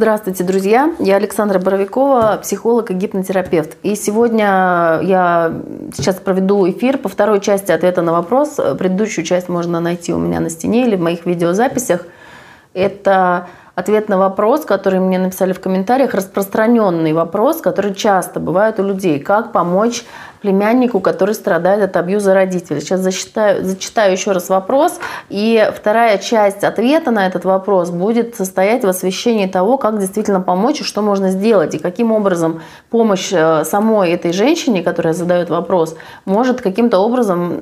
Здравствуйте, друзья! Я Александра Боровикова, психолог и гипнотерапевт. И сегодня я сейчас проведу эфир по второй части ответа на вопрос. Предыдущую часть можно найти у меня на стене или в моих видеозаписях. Это ответ на вопрос, который мне написали в комментариях, распространенный вопрос, который часто бывает у людей. Как помочь племяннику, который страдает от абьюза родителей. Сейчас зачитаю, зачитаю еще раз вопрос. И вторая часть ответа на этот вопрос будет состоять в освещении того, как действительно помочь и что можно сделать. И каким образом помощь э, самой этой женщине, которая задает вопрос, может каким-то образом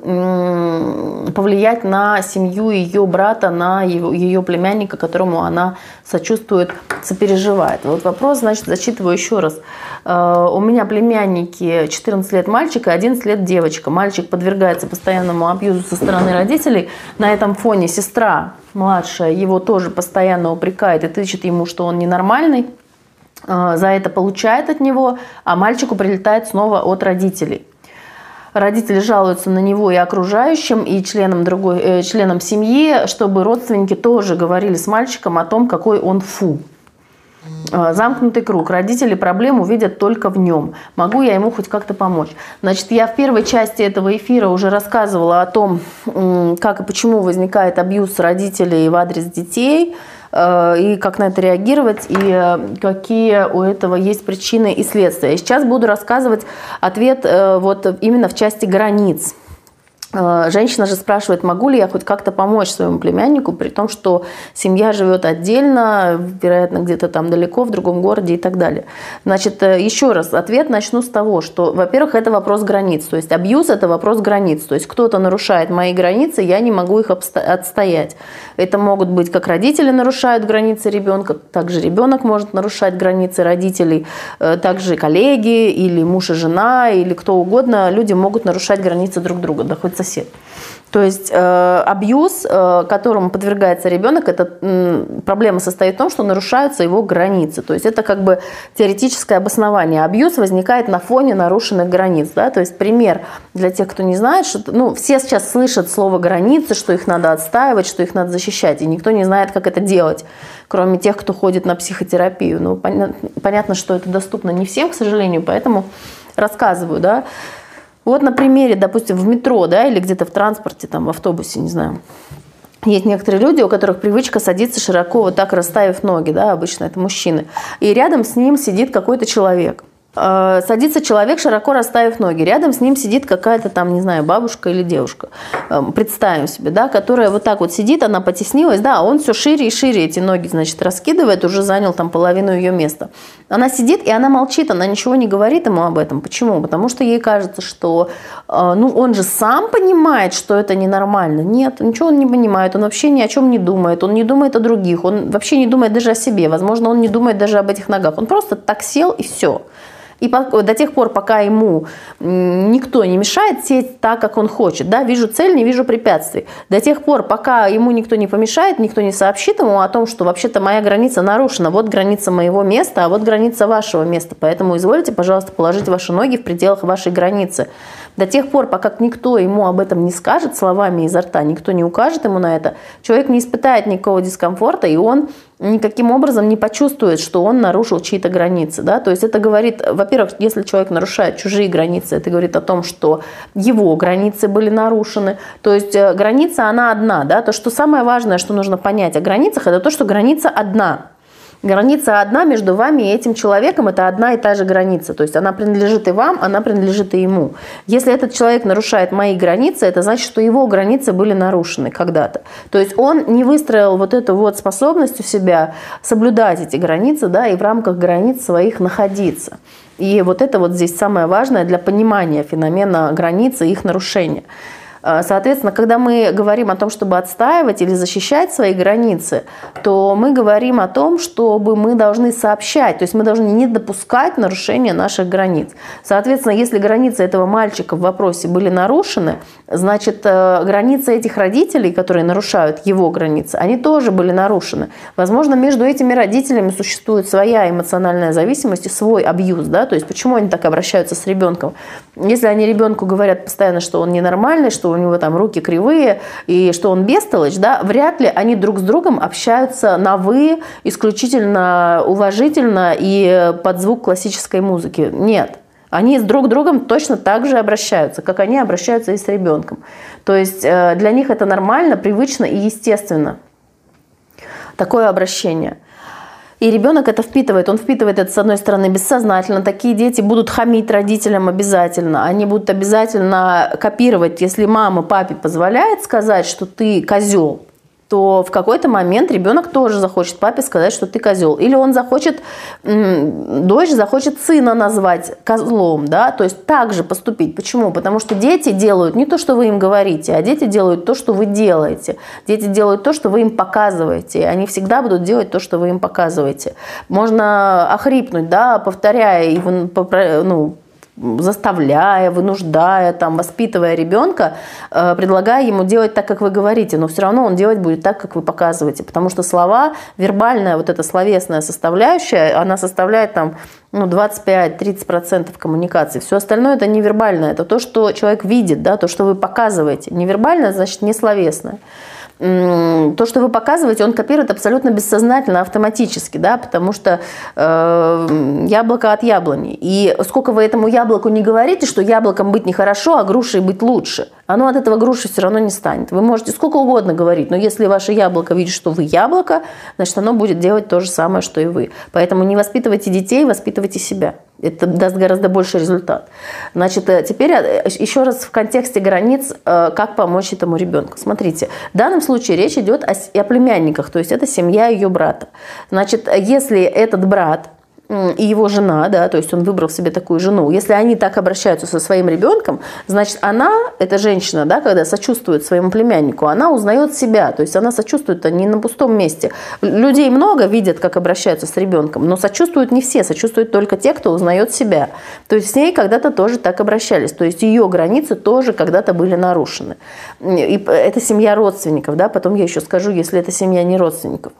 повлиять на семью ее брата, на ее племянника, которому она сочувствует, сопереживает. Вот вопрос, значит, зачитываю еще раз. Э, у меня племянники 14 лет мальчик, и 11 лет девочка. Мальчик подвергается постоянному абьюзу со стороны родителей. На этом фоне сестра младшая его тоже постоянно упрекает и тычет ему, что он ненормальный. А, за это получает от него, а мальчику прилетает снова от родителей. Родители жалуются на него и окружающим, и членам, другой, э, членам семьи, чтобы родственники тоже говорили с мальчиком о том, какой он фу. А, замкнутый круг. Родители проблему видят только в нем. Могу я ему хоть как-то помочь? Значит, я в первой части этого эфира уже рассказывала о том, как и почему возникает абьюз родителей в адрес детей, и как на это реагировать, и э, какие у этого есть причины и следствия. сейчас буду рассказывать ответ э, вот именно в части границ. Э, женщина же спрашивает, могу ли я хоть как-то помочь своему племяннику, при том, что семья живет отдельно, вероятно, где-то там далеко, в другом городе и так далее. Значит, э, еще раз, ответ начну с того, что, во-первых, это вопрос границ. То есть абьюз – это вопрос границ. То есть кто-то нарушает мои границы, я не могу их отстоять. Это могут быть как родители нарушают границы ребенка, также ребенок может нарушать границы родителей, э, также коллеги или муж и жена, или кто угодно. Люди могут нарушать границы друг друга, да хоть сосед. То есть э, абьюз, э, которому подвергается ребенок, это э, проблема состоит в том, что нарушаются его границы. То есть это как бы теоретическое обоснование. Абьюз возникает на фоне нарушенных границ. Да? То есть пример для тех, кто не знает, что ну, все сейчас слышат слово границы, что их надо отстаивать, что их надо защищать, и никто не знает, как это делать, кроме тех, кто ходит на психотерапию. Ну, понятно, что это доступно не всем, к сожалению, поэтому рассказываю, да. Вот на примере, допустим, в метро, да, или где-то в транспорте, там, в автобусе, не знаю, есть некоторые люди, у которых привычка садиться широко, вот так расставив ноги, да, обычно это мужчины. И рядом с ним сидит какой-то человек. Э, садится человек, широко расставив ноги. Рядом с ним сидит какая-то там, не знаю, бабушка или девушка. Эм, представим себе, да, которая вот так вот сидит, она потеснилась, да, он все шире и шире эти ноги, значит, раскидывает, уже занял там половину ее места. Она сидит, и она молчит, она ничего не говорит ему об этом. Почему? Потому что ей кажется, что, э, ну, он же сам понимает, что это ненормально. Нет, ничего он не понимает, он вообще ни о чем не думает, он не думает о других, он вообще не думает даже о себе, возможно, он не думает даже об этих ногах. Он просто так сел и все. И до тех пор, пока ему никто не мешает сесть так, как он хочет, да, вижу цель, не вижу препятствий. До тех пор, пока ему никто не помешает, никто не сообщит ему о том, что вообще-то моя граница нарушена, вот граница моего места, а вот граница вашего места. Поэтому изволите, пожалуйста, положить ваши ноги в пределах вашей границы. До тех пор, пока никто ему об этом не скажет словами изо рта, никто не укажет ему на это, человек не испытает никакого дискомфорта, и он никаким образом не почувствует, что он нарушил чьи-то границы. Да? То есть это говорит, во-первых, если человек нарушает чужие границы, это говорит о том, что его границы были нарушены. То есть э, граница, она одна. Да? То, что самое важное, что нужно понять о границах, это то, что граница одна. Граница одна между вами и этим человеком, это одна и та же граница. То есть она принадлежит и вам, она принадлежит и ему. Если этот человек нарушает мои границы, это значит, что его границы были нарушены когда-то. То есть он не выстроил вот эту вот способность у себя соблюдать эти границы, да, и в рамках границ своих находиться. И вот это вот здесь самое важное для понимания феномена границы и их нарушения. Э, соответственно, когда мы говорим о том, чтобы отстаивать или защищать свои границы, то мы говорим о том, чтобы мы должны сообщать, то есть мы должны не допускать нарушения наших границ. Соответственно, если границы этого мальчика в вопросе были нарушены, значит, э, границы этих родителей, которые нарушают его границы, они тоже были нарушены. Возможно, между этими родителями существует своя эмоциональная зависимость и свой абьюз, да, то есть почему они так обращаются с ребенком. Если они ребенку говорят постоянно, что он ненормальный, что у него там руки кривые и что он бестолочь, да, вряд ли они друг с другом общаются на «вы» исключительно уважительно и под звук классической музыки. Нет. Они с друг другом точно так же обращаются, как они обращаются и с ребенком. То есть э, для них это нормально, привычно и естественно. Такое обращение. И ребенок это впитывает. Он впитывает это, с одной стороны, бессознательно. Такие дети будут хамить родителям обязательно. Они будут обязательно копировать. Если мама папе позволяет сказать, что ты козел, то в какой-то момент ребенок тоже захочет папе сказать, что ты козел. Или он захочет, дочь захочет сына назвать козлом, да, то есть так же поступить. Почему? Потому что дети делают не то, что вы им говорите, а дети делают то, что вы делаете. Дети делают то, что вы им показываете. Они всегда будут делать то, что вы им показываете. Можно охрипнуть, да, повторяя, ну, заставляя, вынуждая, там, воспитывая ребенка, э, предлагая ему делать так, как вы говорите, но все равно он делать будет так, как вы показываете, потому что слова, вербальная вот эта словесная составляющая, она составляет там ну, 25-30% коммуникации. Все остальное это невербальное, это то, что человек видит, да, то, что вы показываете. Невербальное, значит, не словесное то, что вы показываете, он копирует абсолютно бессознательно, автоматически, да, потому что э, яблоко от яблони. И сколько вы этому яблоку не говорите, что яблоком быть нехорошо, а грушей быть лучше, оно от этого груши все равно не станет. Вы можете сколько угодно говорить, но если ваше яблоко видит, что вы яблоко, значит, оно будет делать то же самое, что и вы. Поэтому не воспитывайте детей, воспитывайте себя. Это даст гораздо больше результат. Значит, э, теперь э, еще раз в контексте границ, э, как помочь этому ребенку. Смотрите, в данном случае речь идет о, о племянниках, то есть это семья ее брата. Значит, если этот брат и его жена, да, то есть он выбрал себе такую жену, если они так обращаются со своим ребенком, значит, она, эта женщина, да, когда сочувствует своему племяннику, она узнает себя, то есть она сочувствует не на пустом месте. Людей много видят, как обращаются с ребенком, но сочувствуют не все, сочувствуют только те, кто узнает себя. То есть с ней когда-то тоже так обращались, то есть ее границы тоже когда-то были нарушены. И это семья родственников, да, потом я еще скажу, если это семья не родственников.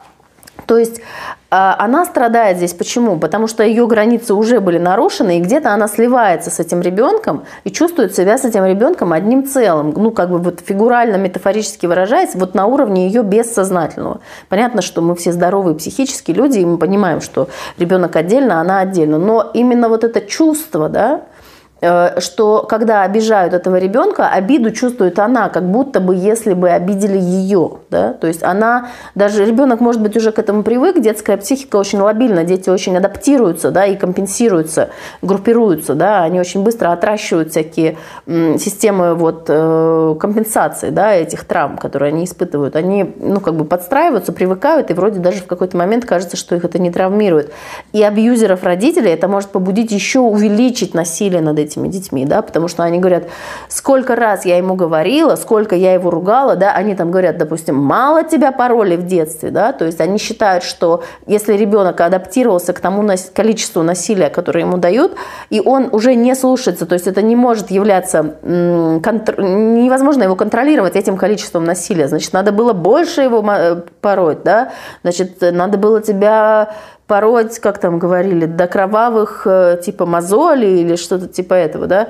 То есть а, она страдает здесь почему? Потому что ее границы уже были нарушены, и где-то она сливается с этим ребенком и чувствует себя с этим ребенком одним целым. Ну, как бы вот фигурально, метафорически выражаясь, вот на уровне ее бессознательного. Понятно, что мы все здоровые психические люди, и мы понимаем, что ребенок отдельно, она отдельно. Но именно вот это чувство, да, Э, что когда обижают этого ребенка, обиду чувствует она, как будто бы если бы обидели ее. Да? То есть она, даже ребенок может быть уже к этому привык, детская психика очень лобильна, дети очень адаптируются да, и компенсируются, группируются, да, они очень быстро отращивают всякие системы вот, э, компенсации да, этих травм, которые они испытывают. Они ну, как бы подстраиваются, привыкают, и вроде даже в какой-то момент кажется, что их это не травмирует. И абьюзеров родителей это может побудить еще увеличить насилие над этим этими детьми, да, потому что они говорят, сколько раз я ему говорила, сколько я его ругала, да, они там говорят, допустим, мало тебя пароли в детстве, да, то есть они считают, что если ребенок адаптировался к тому количеству насилия, которое ему дают, и он уже не слушается, то есть это не может являться, невозможно его контролировать этим количеством насилия, значит, надо было больше его э, пороть, да, значит, надо было тебя пороть, как там говорили, до кровавых э, типа мозолей или что-то типа этого, да.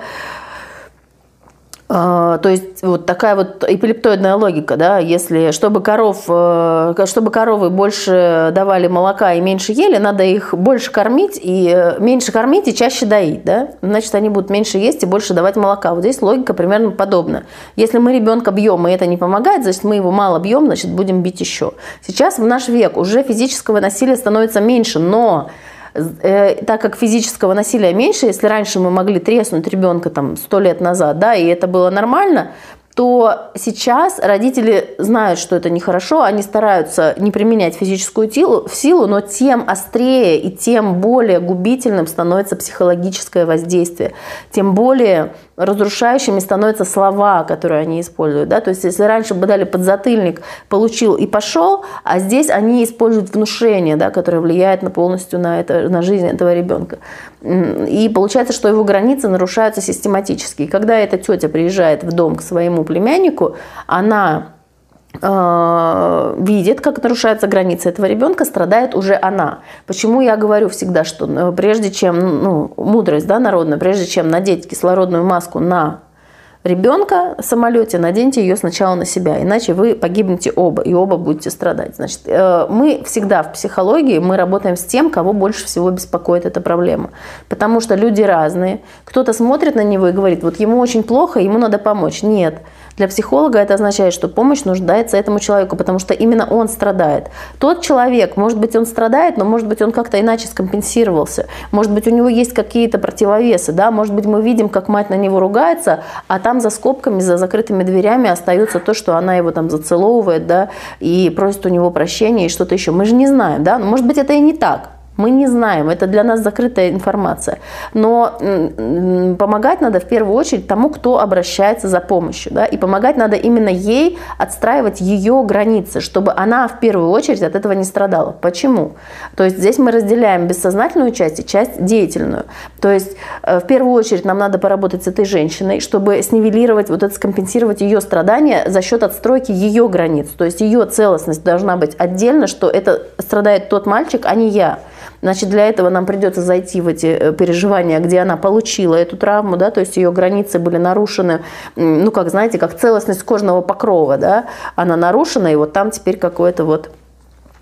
А, то есть вот такая вот эпилептоидная логика, да, если чтобы коров, э, чтобы коровы больше давали молока и меньше ели, надо их больше кормить и э, меньше кормить и чаще доить, да, значит они будут меньше есть и больше давать молока. Вот здесь логика примерно подобна. Если мы ребенка бьем и это не помогает, значит мы его мало бьем, значит будем бить еще. Сейчас в наш век уже физического насилия становится меньше, но Э, так как физического насилия меньше, если раньше мы могли треснуть ребенка там сто лет назад, да, и это было нормально, то сейчас родители знают, что это нехорошо, они стараются не применять физическую силу, силу, но тем острее и тем более губительным становится психологическое воздействие, тем более разрушающими становятся слова, которые они используют. Да? То есть, если раньше бы дали подзатыльник, получил и пошел, а здесь они используют внушение, да, которое влияет на полностью на, это, на жизнь этого ребенка. И получается, что его границы нарушаются систематически. И когда эта тетя приезжает в дом к своему племяннику, она видит, как нарушаются границы этого ребенка, страдает уже она. Почему я говорю всегда, что э, прежде чем, ну, мудрость да, народная, прежде чем надеть кислородную маску на ребенка в самолете, наденьте ее сначала на себя, иначе вы погибнете оба, и оба будете страдать. Значит, э, мы всегда в психологии, мы работаем с тем, кого больше всего беспокоит эта проблема. Потому что люди разные. Кто-то смотрит на него и говорит, вот ему очень плохо, ему надо помочь. Нет. Для психолога это означает, что помощь нуждается этому человеку, потому что именно он страдает. Тот человек, может быть, он страдает, но может быть, он как-то иначе скомпенсировался. Может быть, у него есть какие-то противовесы, да, может быть, мы видим, как мать на него ругается, а там за скобками, за закрытыми дверями остается то, что она его там зацеловывает, да, и просит у него прощения и что-то еще. Мы же не знаем, да, но может быть, это и не так. Мы не знаем, это для нас закрытая информация. Но помогать надо в первую очередь тому, кто обращается за помощью. Да? И помогать надо именно ей отстраивать ее границы, чтобы она в первую очередь от этого не страдала. Почему? То есть здесь мы разделяем бессознательную часть и часть деятельную. То есть э, в первую очередь нам надо поработать с этой женщиной, чтобы снивелировать, вот это скомпенсировать ее страдания за счет отстройки ее границ. То есть ее целостность должна быть отдельно, что это страдает тот мальчик, а не я. Значит, для этого нам придется зайти в эти э, переживания, где она получила эту травму, да, то есть ее границы были нарушены, ну, как, знаете, как целостность кожного покрова, да, она нарушена, и вот там теперь какое-то вот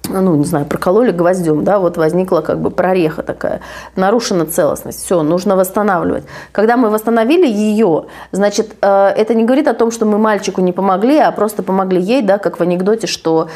ну, не знаю, прокололи гвоздем, да, вот возникла как бы прореха такая, нарушена целостность, все, нужно восстанавливать. Когда мы восстановили ее, значит, э, это не говорит о том, что мы мальчику не помогли, а просто помогли ей, да, как в анекдоте, что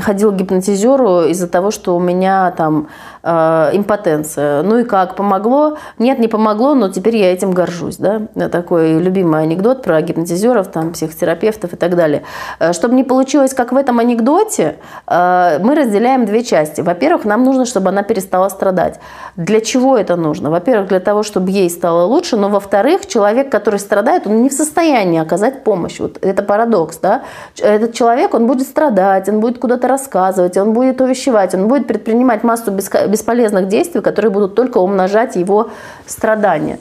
ходил к гипнотизеру из-за того, что у меня там э, импотенция. Ну и как, помогло? Нет, не помогло, но теперь я этим горжусь, да, такой любимый анекдот про гипнотизеров, там, психотерапевтов и так далее. Э, чтобы не получилось, как в этом анекдоте, мы разделяем две части. Во-первых, нам нужно, чтобы она перестала страдать. Для чего это нужно? Во-первых, для того, чтобы ей стало лучше, но во-вторых, человек, который страдает, он не в состоянии оказать помощь. Вот это парадокс, да? Этот человек, он будет страдать, он будет куда-то рассказывать, он будет увещевать, он будет предпринимать массу бесполезных действий, которые будут только умножать его страдания.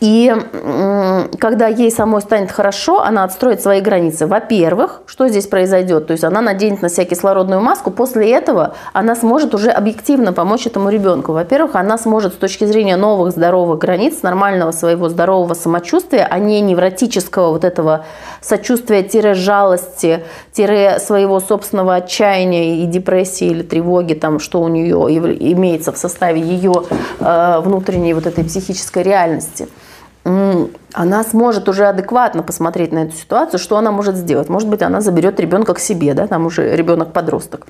И когда ей самой станет хорошо, она отстроит свои границы. Во-первых, что здесь произойдет? То есть она наденет на себя кислородную маску, после этого она сможет уже объективно помочь этому ребенку. Во-первых, она сможет с точки зрения новых здоровых границ, нормального своего здорового самочувствия, а не невротического вот этого сочувствия-жалости, своего собственного отчаяния и депрессии или тревоги, там, что у нее имеется в составе ее э, внутренней вот этой психической реальности она сможет уже адекватно посмотреть на эту ситуацию, что она может сделать. Может быть, она заберет ребенка к себе, да, там уже ребенок-подросток.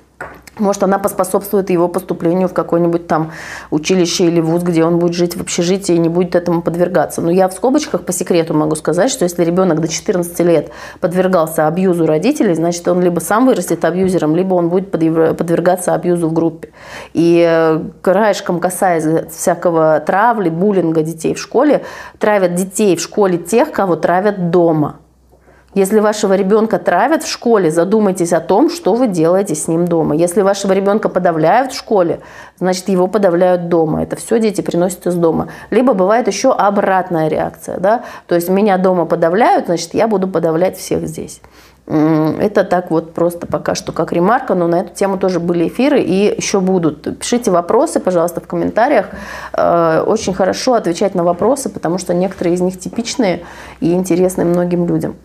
Может, она поспособствует его поступлению в какое-нибудь там училище или вуз, где он будет жить в общежитии и не будет этому подвергаться. Но я в скобочках по секрету могу сказать, что если ребенок до 14 лет подвергался абьюзу родителей, значит, он либо сам вырастет абьюзером, либо он будет подвергаться абьюзу в группе. И э, краешком касаясь всякого травли, буллинга детей в школе, травят детей в школе тех, кого травят дома – если вашего ребенка травят в школе, задумайтесь о том, что вы делаете с ним дома. Если вашего ребенка подавляют в школе, значит его подавляют дома. Это все дети приносят из дома. Либо бывает еще обратная реакция. Да? То есть меня дома подавляют, значит я буду подавлять всех здесь. Это так вот просто пока что как ремарка, но на эту тему тоже были эфиры и еще будут. Пишите вопросы, пожалуйста, в комментариях. Э, очень хорошо отвечать на вопросы, потому что некоторые из них типичные и интересны многим людям.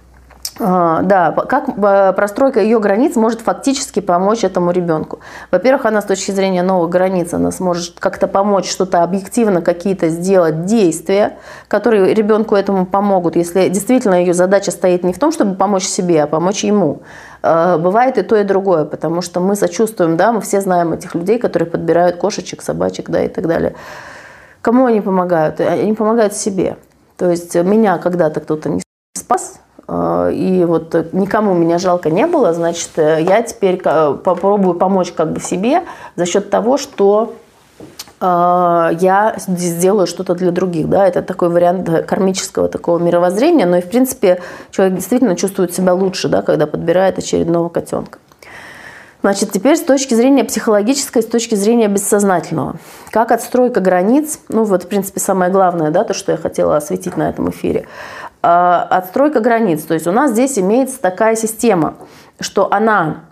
А, да, как э, простройка ее границ может фактически помочь этому ребенку. Во-первых, она с точки зрения новых границ, она сможет как-то помочь что-то объективно, какие-то сделать действия, которые ребенку этому помогут, если действительно ее задача стоит не в том, чтобы помочь себе, а помочь ему. Э, бывает и то, и другое, потому что мы сочувствуем, да, мы все знаем этих людей, которые подбирают кошечек, собачек, да, и так далее. Кому они помогают? Они помогают себе. То есть меня когда-то кто-то не спас, и вот никому меня жалко не было, значит, э, я теперь попробую помочь как бы себе за счет того, что э, я сделаю что-то для других. Да? Это такой вариант кармического такого мировоззрения, но и, в принципе, человек действительно чувствует себя лучше, да, когда подбирает очередного котенка. Значит, теперь с точки зрения психологической, с точки зрения бессознательного. Как отстройка границ, ну вот, в принципе, самое главное, да, то, что я хотела осветить на этом эфире. А, отстройка границ. То есть у нас здесь имеется такая система, что она,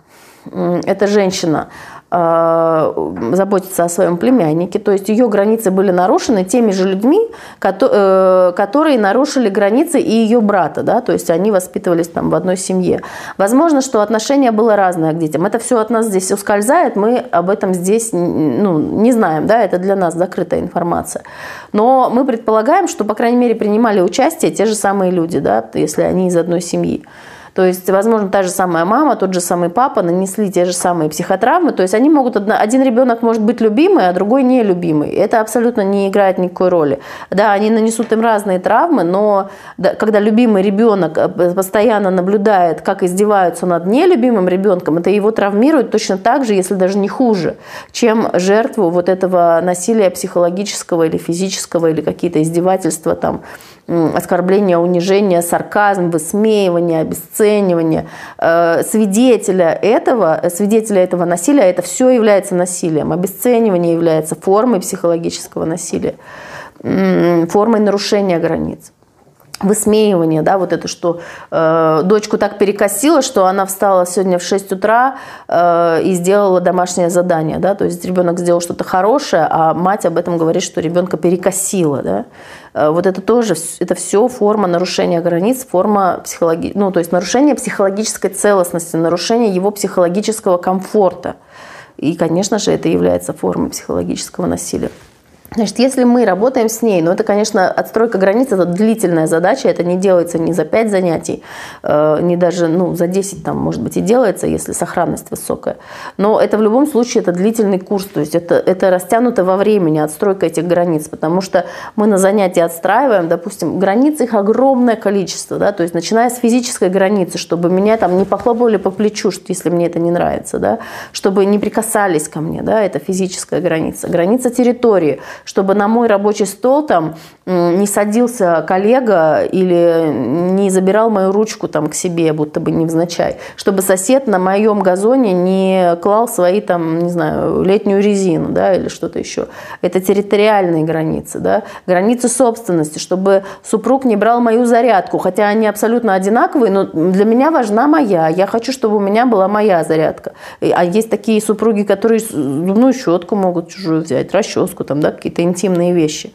эта женщина, э, заботиться о своем племяннике. То есть ее границы были нарушены теми же людьми, э, которые нарушили границы и ее брата. Да? То есть они воспитывались там в одной семье. Возможно, что отношение было разное к детям. Это все от нас здесь ускользает, мы об этом здесь ну, не знаем. Да? Это для нас закрытая информация. Но мы предполагаем, что, по крайней мере, принимали участие те же самые люди, да? если они из одной семьи. То есть, возможно, та же самая мама, тот же самый папа нанесли те же самые психотравмы. То есть они могут, один ребенок может быть любимый, а другой нелюбимый. Это абсолютно не играет никакой роли. Да, они нанесут им разные травмы, но когда любимый ребенок э, постоянно наблюдает, как издеваются над нелюбимым ребенком, это его травмирует точно так же, если даже не хуже, чем жертву вот этого насилия психологического или физического, или какие-то издевательства там оскорбление, унижение, сарказм, высмеивание, обесценивание. Э, свидетеля этого, свидетеля этого насилия, это все является насилием. Обесценивание является формой психологического насилия, формой нарушения границ высмеивание, да, вот это, что э, дочку так перекосило, что она встала сегодня в 6 утра э, и сделала домашнее задание, да, то есть ребенок сделал что-то хорошее, а мать об этом говорит, что ребенка перекосило, да. Э, вот это тоже, это все форма нарушения границ, форма психологии, ну, то есть нарушение психологической целостности, нарушение его психологического комфорта. И, конечно же, это является формой психологического насилия. Значит, если мы работаем с ней, ну это, конечно, отстройка границ – это длительная задача, это не делается ни за 5 занятий, э, не даже ну, за 10, там, может быть, и делается, если сохранность высокая. Но это в любом случае это длительный курс, то есть это, это растянуто во времени, отстройка этих границ, потому что мы на занятии отстраиваем, допустим, границ их огромное количество, да, то есть начиная с физической границы, чтобы меня там не похлопывали по плечу, если мне это не нравится, да, чтобы не прикасались ко мне, да, это физическая граница. Граница территории – чтобы на мой рабочий стол там не садился коллега или не забирал мою ручку там к себе, будто бы невзначай, чтобы сосед на моем газоне не клал свои там, не знаю, летнюю резину, да, или что-то еще. Это территориальные границы, да, границы собственности, чтобы супруг не брал мою зарядку, хотя они абсолютно одинаковые, но для меня важна моя, я хочу, чтобы у меня была моя зарядка. А есть такие супруги, которые зубную щетку могут чужую взять, расческу там, да, какие-то интимные вещи.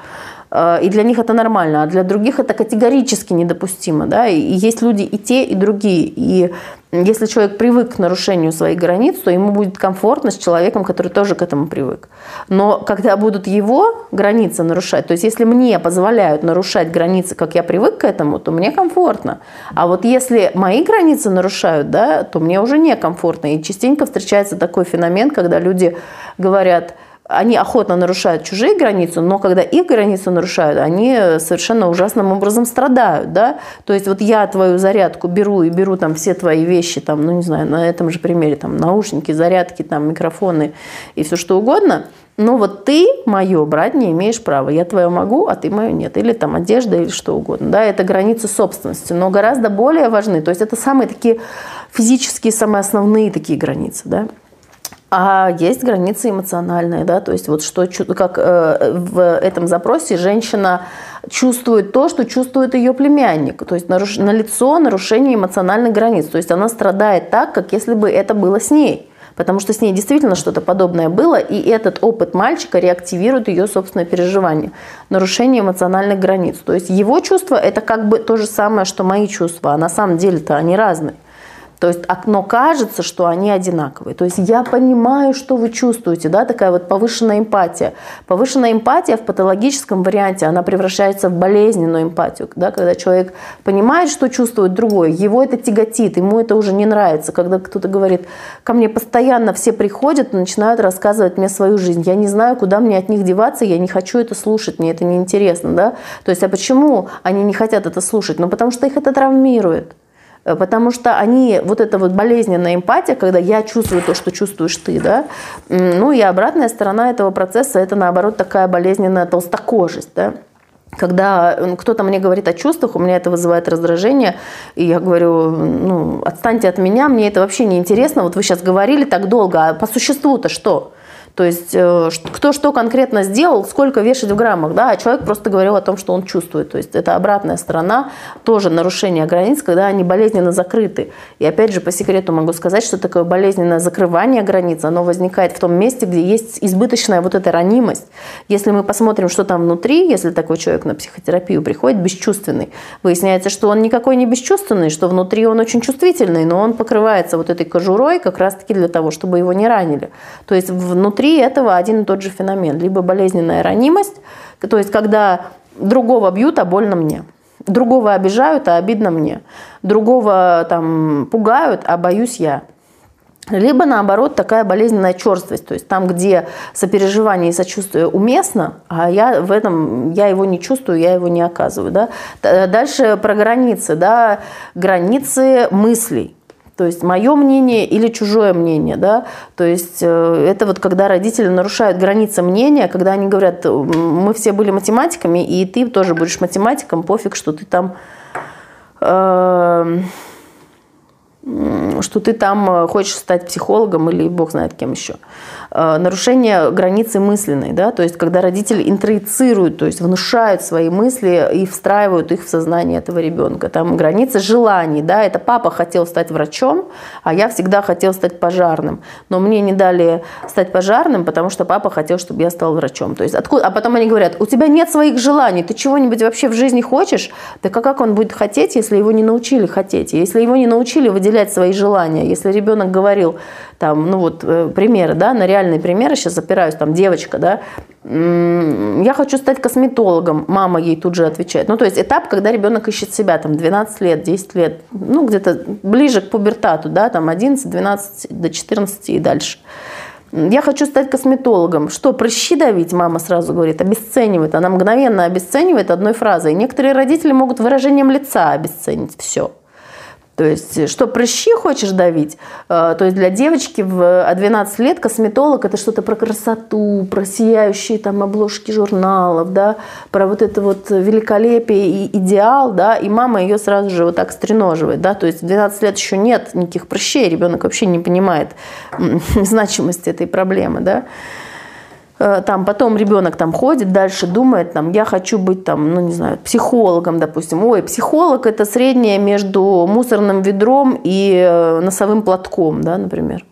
Э, и для них это нормально, а для других это категорически недопустимо. Да? И есть люди и те, и другие. И если человек привык к нарушению своих границ, то ему будет комфортно с человеком, который тоже к этому привык. Но когда будут его границы нарушать, то есть если мне позволяют нарушать границы, как я привык к этому, то мне комфортно. А вот если мои границы нарушают, да, то мне уже некомфортно. И частенько встречается такой феномен, когда люди говорят – они охотно нарушают чужие границы, но когда их границы нарушают, они совершенно ужасным образом страдают, да. То есть вот я твою зарядку беру и беру там все твои вещи, там, ну не знаю, на этом же примере, там наушники, зарядки, там микрофоны и все что угодно, но вот ты мое брать не имеешь права. Я твое могу, а ты мое нет. Или там одежда, или что угодно. Да, это границы собственности, но гораздо более важны. То есть это самые такие физические, самые основные такие границы, да. А есть границы эмоциональные, да, то есть вот что, как э, в этом запросе женщина чувствует то, что чувствует ее племянник, то есть наруш... на лицо нарушение эмоциональных границ, то есть она страдает так, как если бы это было с ней, потому что с ней действительно что-то подобное было, и этот опыт мальчика реактивирует ее собственное переживание, нарушение эмоциональных границ, то есть его чувства это как бы то же самое, что мои чувства, а на самом деле-то они разные. То есть окно кажется, что они одинаковые. То есть я понимаю, что вы чувствуете, да, такая вот повышенная эмпатия. Повышенная эмпатия в патологическом варианте, она превращается в болезненную эмпатию, да, когда человек понимает, что чувствует другой, его это тяготит, ему это уже не нравится. Когда кто-то говорит, ко мне постоянно все приходят и начинают рассказывать мне свою жизнь, я не знаю, куда мне от них деваться, я не хочу это слушать, мне это неинтересно, да. То есть, а почему они не хотят это слушать? Ну, потому что их это травмирует. Э, потому что они, вот эта вот болезненная эмпатия, когда я чувствую то, что чувствуешь ты, да, ну и обратная сторона этого процесса, это наоборот такая болезненная толстокожесть, да, когда кто-то мне говорит о чувствах, у меня это вызывает раздражение, и я говорю, ну, отстаньте от меня, мне это вообще не интересно, вот вы сейчас говорили так долго, а по существу-то что? То есть э, кто что конкретно сделал, сколько вешать в граммах, да, а человек просто говорил о том, что он чувствует. То есть это обратная сторона, тоже нарушение границ, когда они болезненно закрыты. И опять же, по секрету могу сказать, что такое болезненное закрывание границ, оно возникает в том месте, где есть избыточная вот эта ранимость. Если мы посмотрим, что там внутри, если такой человек на психотерапию приходит бесчувственный, выясняется, что он никакой не бесчувственный, что внутри он очень чувствительный, но он покрывается вот этой кожурой как раз-таки для того, чтобы его не ранили. То есть внутри этого один и тот же феномен. Либо болезненная ранимость, то есть когда другого бьют, а больно мне. Другого обижают, а обидно мне. Другого там пугают, а боюсь я. Либо, наоборот, такая болезненная черствость, то есть там, где сопереживание и сочувствие уместно, а я в этом, я его не чувствую, я его не оказываю. Да? Дальше про границы, да? границы мыслей. То есть мое мнение или чужое мнение, да, то есть э, это вот когда родители нарушают границы мнения, когда они говорят, мы все были математиками, и ты тоже будешь математиком, пофиг, что ты там э, что ты там э, хочешь стать психологом или бог знает кем еще. Э, нарушение границы мысленной, да, то есть когда родители интроицируют, то есть внушают свои мысли и встраивают их в сознание этого ребенка. Там границы желаний, да, это папа хотел стать врачом, а я всегда хотел стать пожарным, но мне не дали стать пожарным, потому что папа хотел, чтобы я стал врачом. То есть откуда, а потом они говорят, у тебя нет своих желаний, ты чего-нибудь вообще в жизни хочешь? Так а как он будет хотеть, если его не научили хотеть? Если его не научили выделять свои желания, если ребенок говорил, там, ну вот э, примеры, да, на реальные примеры сейчас опираюсь, там девочка, да, я хочу стать косметологом, мама ей тут же отвечает. Ну, то есть этап, когда ребенок ищет себя, там, 12 лет, 10 лет, ну, где-то ближе к пубертату, да, там, 11, 12 до 14 и дальше. Я хочу стать косметологом. Что, прыщи давить? Мама сразу говорит, обесценивает. Она мгновенно обесценивает одной фразой. Некоторые родители могут выражением лица обесценить все. То есть, э, что прыщи хочешь давить? Э, то есть для девочки в 12 лет косметолог это что-то про красоту, про сияющие там обложки журналов, да, про вот это вот великолепие и идеал, да, и мама ее сразу же вот так стреноживает, да, то есть в 12 лет еще нет никаких прыщей, ребенок вообще не понимает значимости этой проблемы, да. Э, там потом ребенок там ходит, дальше думает, там, я хочу быть там, ну не знаю, психологом, допустим. Ой, психолог это среднее между мусорным ведром и э, носовым платком, да, например.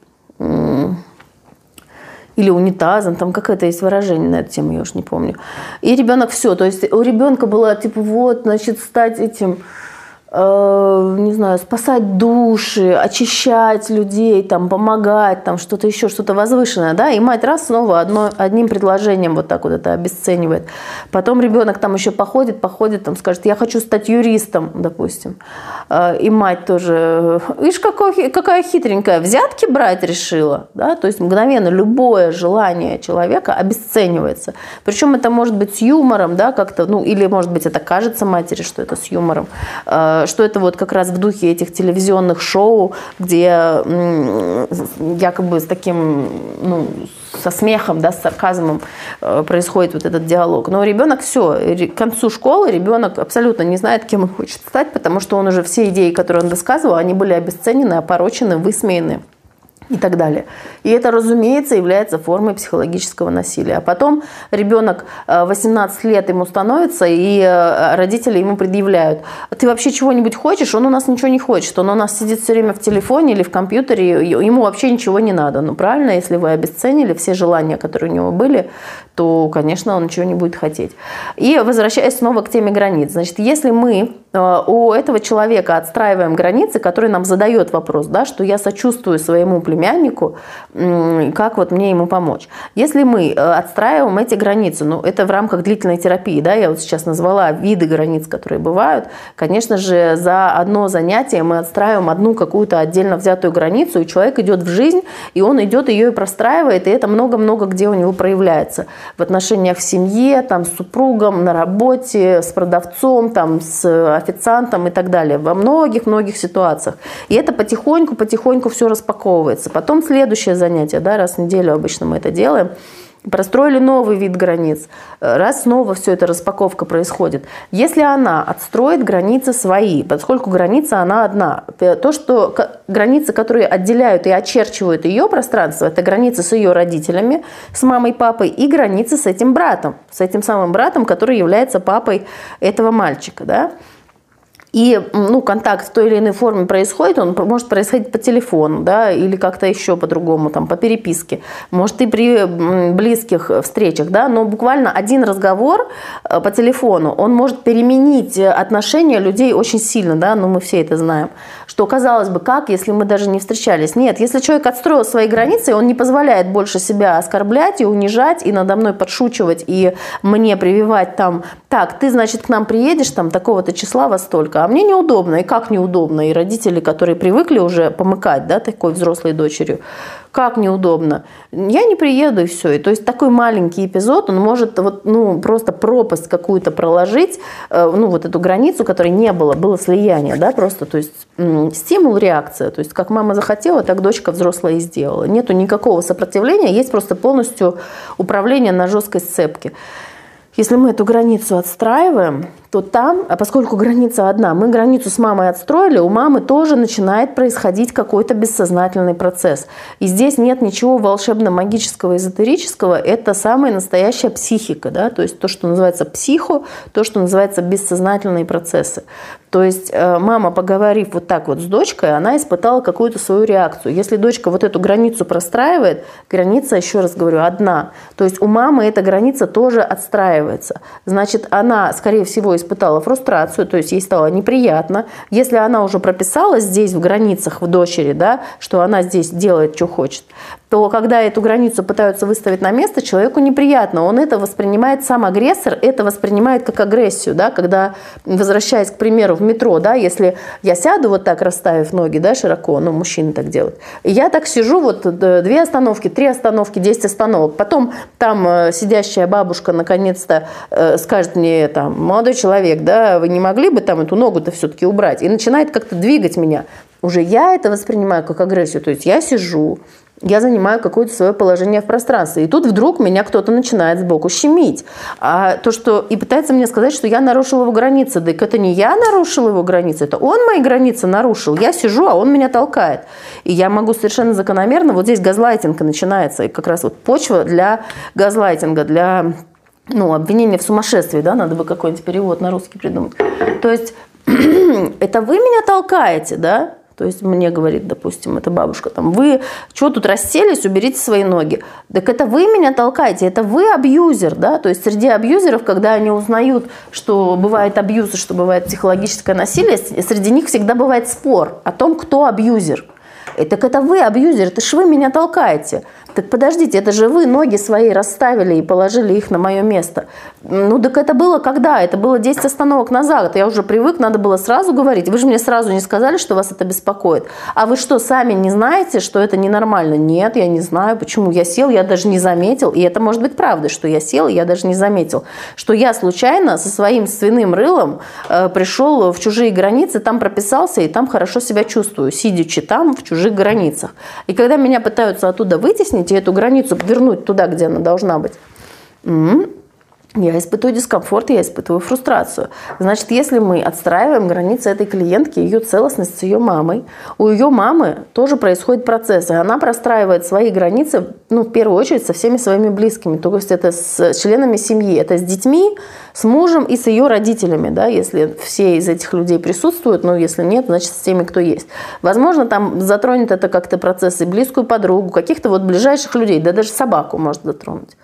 Или унитазом, там какое-то есть выражение на эту тему, я уж не помню. И ребенок все, то есть у ребенка было типа вот, значит, стать этим не знаю, спасать души, очищать людей, там, помогать, там, что-то еще, что-то возвышенное, да, и мать раз снова одно, одним предложением вот так вот это обесценивает. Потом ребенок там еще походит, походит, там скажет, я хочу стать юристом, допустим. Э, и мать тоже, видишь, какой, какая хитренькая, взятки брать решила, да, то есть мгновенно любое желание человека обесценивается. Причем это может быть с юмором, да, как-то, ну, или может быть это кажется матери, что это с юмором, э, что это вот как раз в духе этих телевизионных шоу, где якобы с таким, ну, со смехом, да, с сарказмом э, происходит вот этот диалог. Но ребенок все, к концу школы ребенок абсолютно не знает, кем он хочет стать, потому что он уже все идеи, которые он высказывал, они были обесценены, опорочены, высмеяны и так далее. И это, разумеется, является формой психологического насилия. А потом ребенок 18 э, лет ему становится, и э, родители ему предъявляют, ты вообще чего-нибудь хочешь? Он у нас ничего не хочет. Он у нас сидит все время в телефоне или в компьютере, ему вообще ничего не надо. Ну, правильно, если вы обесценили все желания, которые у него были, то, конечно, он ничего не будет хотеть. И возвращаясь снова к теме границ. Значит, если мы э, у этого человека отстраиваем границы, который нам задает вопрос, да, что я сочувствую своему племяннику, как вот мне ему помочь. Если мы э, отстраиваем эти границы, ну, это в рамках длительной терапии, да, я вот сейчас назвала виды границ, которые бывают, конечно же, за одно занятие мы отстраиваем одну какую-то отдельно взятую границу, и человек идет в жизнь, и он идет ее и простраивает, и это много-много где у него проявляется в отношениях в семье, там, с супругом, на работе, с продавцом, там, с официантом и так далее. Во многих-многих ситуациях. И это потихоньку-потихоньку все распаковывается. Потом следующее занятие, да, раз в неделю обычно мы это делаем, простроили новый вид границ, раз снова все это распаковка происходит. Если она отстроит границы свои, поскольку граница она одна, то, что границы, которые отделяют и очерчивают ее пространство, это границы с ее родителями, с мамой, папой, и границы с этим братом, с этим самым братом, который является папой этого мальчика. Да? И ну, контакт в той или иной форме происходит, он может происходить по телефону, да, или как-то еще по-другому, там, по переписке, может и при близких встречах, да, но буквально один разговор э, по телефону, он может переменить отношения людей очень сильно, да, ну мы все это знаем, что казалось бы, как, если мы даже не встречались. Нет, если человек отстроил свои границы, он не позволяет больше себя оскорблять и унижать, и надо мной подшучивать, и мне прививать там, так, ты, значит, к нам приедешь там такого-то числа во столько, а мне неудобно, и как неудобно, и родители, которые привыкли уже помыкать, да, такой взрослой дочерью, как неудобно. Я не приеду, и все. И, то есть такой маленький эпизод, он может вот, ну, просто пропасть какую-то проложить, э, ну, вот эту границу, которой не было, было слияние, да, просто, то есть стимул, реакция. То есть как мама захотела, так дочка взрослая и сделала. Нету никакого сопротивления, есть просто полностью управление на жесткой сцепке. Если мы эту границу отстраиваем, то там, а поскольку граница одна, мы границу с мамой отстроили, у мамы тоже начинает происходить какой-то бессознательный процесс. И здесь нет ничего волшебно-магического, эзотерического, это самая настоящая психика, да? то есть то, что называется психо, то, что называется бессознательные процессы. То есть э, мама, поговорив вот так вот с дочкой, она испытала какую-то свою реакцию. Если дочка вот эту границу простраивает, граница, еще раз говорю, одна. То есть у мамы эта граница тоже отстраивается. Значит, она, скорее всего, испытала фрустрацию, то есть ей стало неприятно. Если она уже прописала здесь, в границах, в дочери, да, что она здесь делает, что хочет, то когда эту границу пытаются выставить на место, человеку неприятно. Он это воспринимает, сам агрессор это воспринимает как агрессию. Да? Когда, возвращаясь, к примеру, в метро, да, если я сяду вот так, расставив ноги да, широко, ну, мужчины так делают, я так сижу, вот две остановки, три остановки, десять остановок, потом там э, сидящая бабушка наконец-то э, скажет мне, там, молодой человек, да, вы не могли бы там эту ногу-то все-таки убрать? И начинает как-то двигать меня. Уже я это воспринимаю как агрессию. То есть я сижу, я занимаю какое-то свое положение в пространстве. И тут вдруг меня кто-то начинает сбоку щемить. А то, что... И пытается мне сказать, что я нарушил его границы. Да это не я нарушил его границы, это он мои границы нарушил. Я сижу, а он меня толкает. И я могу совершенно закономерно... Вот здесь газлайтинг начинается. И как раз вот почва для газлайтинга, для ну, обвинения в сумасшествии, да, надо бы какой-нибудь перевод на русский придумать. То есть это вы меня толкаете, да, то есть мне говорит, допустим, эта бабушка, там, вы что тут расселись, уберите свои ноги. Так это вы меня толкаете, это вы абьюзер, да? То есть среди абьюзеров, когда они узнают, что бывает абьюз, что бывает психологическое насилие, среди них всегда бывает спор о том, кто абьюзер. И так это вы абьюзер, это ж вы меня толкаете. Так подождите, это же вы ноги свои расставили и положили их на мое место. Ну так это было когда? Это было 10 остановок назад. Я уже привык, надо было сразу говорить. Вы же мне сразу не сказали, что вас это беспокоит. А вы что, сами не знаете, что это ненормально? Нет, я не знаю, почему. Я сел, я даже не заметил. И это может быть правда, что я сел, я даже не заметил. Что я случайно со своим свиным рылом э, пришел в чужие границы, там прописался, и там хорошо себя чувствую, сидячи там в чужих границах. И когда меня пытаются оттуда вытеснить, выровнять и эту границу вернуть туда, где она должна быть, я испытываю дискомфорт, я испытываю фрустрацию. Значит, если мы отстраиваем границы этой клиентки, ее целостность с ее мамой, у ее мамы тоже происходит процесс, и она простраивает свои границы, ну, в первую очередь, со всеми своими близкими, то есть это с членами семьи, это с детьми, с мужем и с ее родителями, да, если все из этих людей присутствуют, но если нет, значит, с теми, кто есть. Возможно, там затронет это как-то процесс и близкую подругу, каких-то вот ближайших людей, да даже собаку может затронуть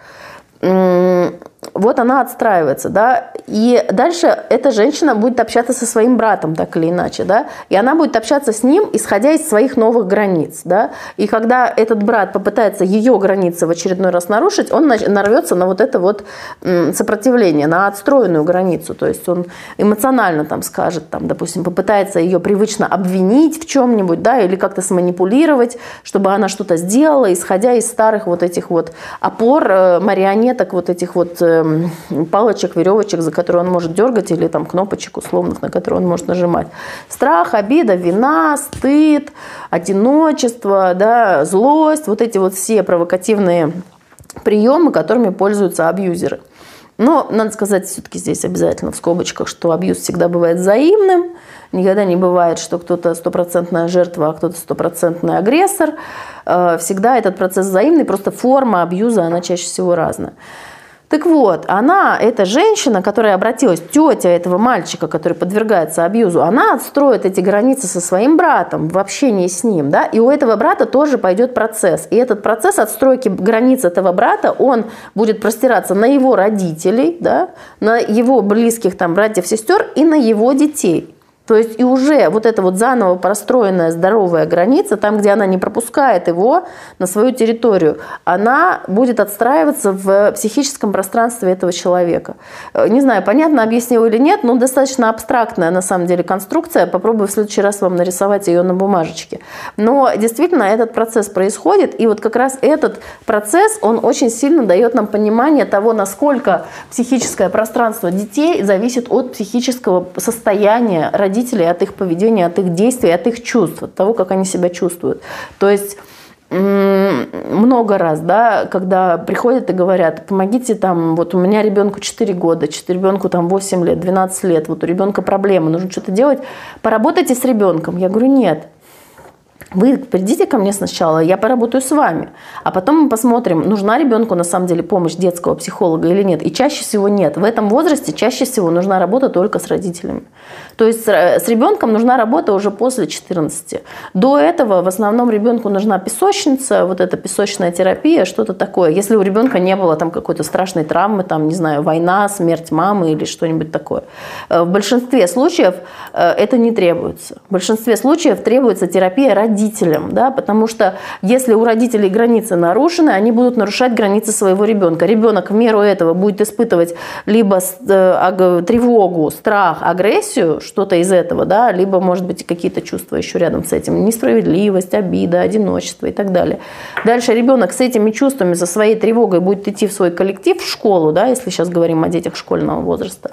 вот она отстраивается, да, и дальше эта женщина будет общаться со своим братом, так или иначе, да, и она будет общаться с ним, исходя из своих новых границ, да, и когда этот брат попытается ее границы в очередной раз нарушить, он нарвется на вот это вот сопротивление, на отстроенную границу, то есть он эмоционально там скажет, там, допустим, попытается ее привычно обвинить в чем-нибудь, да, или как-то сманипулировать, чтобы она что-то сделала, исходя из старых вот этих вот опор, э, марионеток, вот этих вот Эм, палочек, веревочек, за которые он может дергать, или там кнопочек условных, на которые он может нажимать. Страх, обида, вина, стыд, одиночество, да, злость, вот эти вот все провокативные приемы, которыми пользуются абьюзеры. Но надо сказать все-таки здесь обязательно в скобочках, что абьюз всегда бывает взаимным. Никогда не бывает, что кто-то стопроцентная жертва, а кто-то стопроцентный агрессор. Э, всегда этот процесс взаимный, просто форма абьюза, она чаще всего разная. Так вот, она, эта женщина, которая обратилась, тетя этого мальчика, который подвергается абьюзу, она отстроит эти границы со своим братом в общении с ним, да, и у этого брата тоже пойдет процесс. И этот процесс отстройки границ этого брата, он будет простираться на его родителей, да, на его близких там братьев, сестер и на его детей. То есть и уже вот эта вот заново простроенная здоровая граница, там, где она не пропускает его на свою территорию, она будет отстраиваться в психическом пространстве этого человека. Э, не знаю, понятно объяснил или нет, но достаточно абстрактная на самом деле конструкция. Попробую в следующий раз вам нарисовать ее на бумажечке. Но действительно этот процесс происходит, и вот как раз этот процесс, он очень сильно дает нам понимание того, насколько психическое пространство детей зависит от психического состояния родителей родителей, от их поведения, от их действий, от их чувств, от того, как они себя чувствуют. То есть много раз, да, когда приходят и говорят, помогите там, вот у меня ребенку 4 года, ребенку там 8 лет, 12 лет, вот у ребенка проблемы, нужно что-то делать, поработайте с ребенком. Я говорю, нет, вы придите ко мне сначала, я поработаю с вами, а потом мы посмотрим, нужна ребенку на самом деле помощь детского психолога или нет. И чаще всего нет. В этом возрасте чаще всего нужна работа только с родителями. То есть с ребенком нужна работа уже после 14. До этого в основном ребенку нужна песочница, вот эта песочная терапия, что-то такое. Если у ребенка не было там какой-то страшной травмы, там, не знаю, война, смерть мамы или что-нибудь такое. Э, в большинстве случаев э, это не требуется. В большинстве случаев требуется терапия родителей родителям, да, потому что если у родителей границы нарушены, они будут нарушать границы своего ребенка. Ребенок в меру этого будет испытывать либо э, тревогу, страх, агрессию, что-то из этого, да, либо, может быть, какие-то чувства еще рядом с этим, несправедливость, обида, одиночество и так далее. Дальше ребенок с этими чувствами, со своей тревогой будет идти в свой коллектив, в школу, да, если сейчас говорим о детях школьного возраста.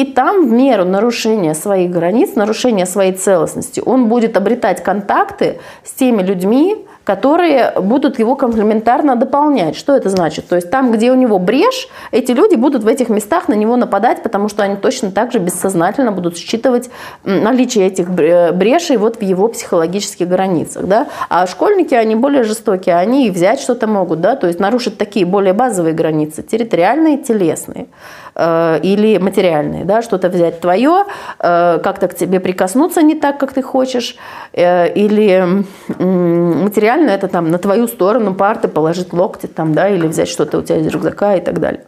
И там в меру нарушения своих границ, нарушения своей целостности, он будет обретать контакты с теми людьми, которые будут его комплементарно дополнять. Что это значит? То есть там, где у него брешь, эти люди будут в этих местах на него нападать, потому что они точно так же бессознательно будут считывать наличие этих брешей вот в его психологических границах. Да? А школьники, они более жестокие, они и взять что-то могут, да? то есть нарушить такие более базовые границы, территориальные, телесные э, или материальные, да, что-то взять твое, э, как-то к тебе прикоснуться не так, как ты хочешь, э, или материально реально это там на твою сторону парты положить локти там, да, или взять что-то у тебя из рюкзака и так далее.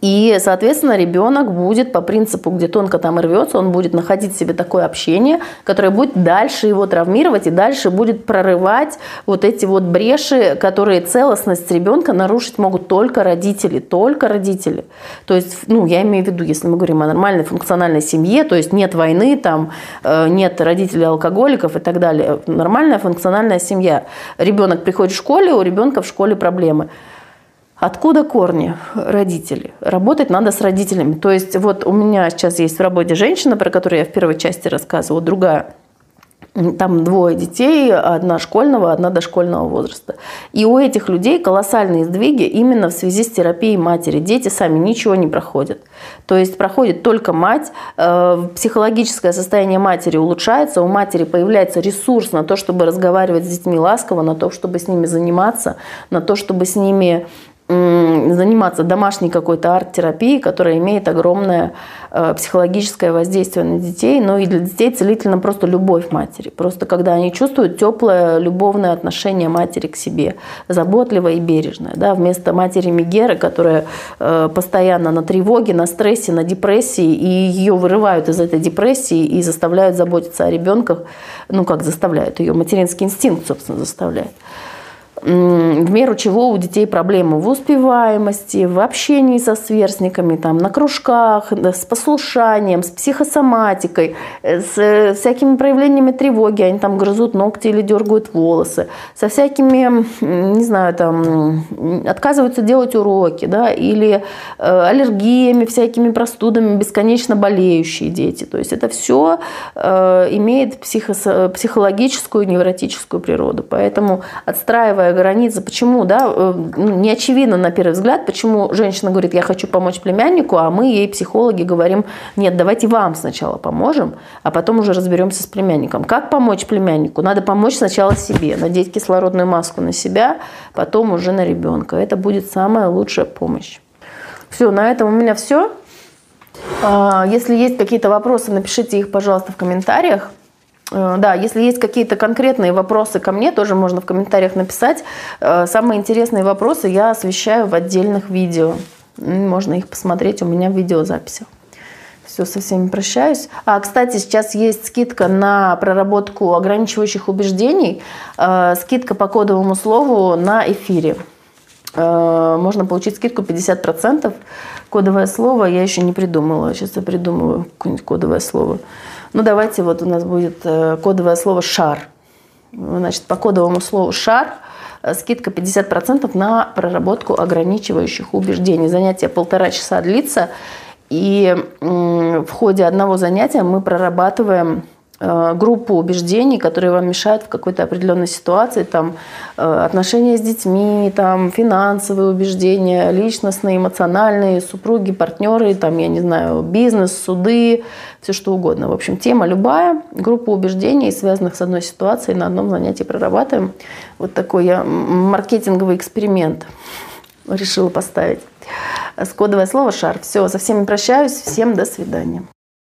И, соответственно, ребенок будет по принципу, где тонко там рвется, он будет находить себе такое общение, которое будет дальше его травмировать и дальше будет прорывать вот эти вот бреши, которые целостность ребенка нарушить могут только родители, только родители. То есть, ну, я имею в виду, если мы говорим о нормальной функциональной семье, то есть нет войны, там, э, нет родителей алкоголиков и так далее. Нормальная функциональная семья. Ребенок приходит в школе, у ребенка в школе проблемы. Откуда корни родителей? Работать надо с родителями. То есть вот у меня сейчас есть в работе женщина, про которую я в первой части рассказывала, другая там двое детей, одна школьного, одна дошкольного возраста. И у этих людей колоссальные сдвиги именно в связи с терапией матери. Дети сами ничего не проходят. То есть проходит только мать, э, психологическое состояние матери улучшается, у матери появляется ресурс на то, чтобы разговаривать с детьми ласково, на то, чтобы с ними заниматься, на то, чтобы с ними заниматься домашней какой-то арт-терапией, которая имеет огромное э, психологическое воздействие на детей. Но и для детей целительно просто любовь матери. Просто когда они чувствуют теплое любовное отношение матери к себе, заботливое и бережное. Да, вместо матери Мегеры, которая э, постоянно на тревоге, на стрессе, на депрессии, и ее вырывают из этой депрессии и заставляют заботиться о ребенках. Ну, как заставляют ее, материнский инстинкт, собственно, заставляет в меру чего у детей проблемы в успеваемости, в общении со сверстниками, там, на кружках, с послушанием, с психосоматикой, э, с э, всякими проявлениями тревоги, они там грызут ногти или дергают волосы, со всякими, не знаю, там, отказываются делать уроки, да, или э, аллергиями, всякими простудами, бесконечно болеющие дети. То есть это все имеет психо- психологическую, невротическую природу. Поэтому отстраивая кодовая граница. Почему, да, э, ну, не очевидно на первый взгляд, почему женщина говорит, я хочу помочь племяннику, а мы ей, психологи, говорим, нет, давайте вам сначала поможем, а потом уже разберемся с племянником. Как помочь племяннику? Надо помочь сначала себе, надеть кислородную маску на себя, потом уже на ребенка. Это будет самая лучшая помощь. Все, на этом у меня все. А, если есть какие-то вопросы, напишите их, пожалуйста, в комментариях. Э, да, если есть какие-то конкретные вопросы ко мне, тоже можно в комментариях написать. Э, самые интересные вопросы я освещаю в отдельных видео. Можно их посмотреть у меня в видеозаписях. Все, со всеми прощаюсь. А, кстати, сейчас есть скидка на проработку ограничивающих убеждений. Э, скидка по кодовому слову на эфире. Можно получить скидку 50%. Кодовое слово я еще не придумала. Сейчас я придумаю какое-нибудь кодовое слово. Ну, давайте вот у нас будет э, кодовое слово «шар». Значит, по кодовому слову «шар» э, скидка 50% на проработку ограничивающих убеждений. Занятие полтора часа длится, и в ходе одного занятия мы прорабатываем Э, группу убеждений, которые вам мешают в какой-то определенной ситуации, там э, отношения с детьми, там финансовые убеждения, личностные, эмоциональные, супруги, партнеры, там, я не знаю, бизнес, суды, все что угодно. В общем, тема любая, группа убеждений, связанных с одной ситуацией, на одном занятии прорабатываем. Вот такой я маркетинговый эксперимент решила поставить. С кодовое слово «шар». Все, со всеми прощаюсь. Всем до свидания.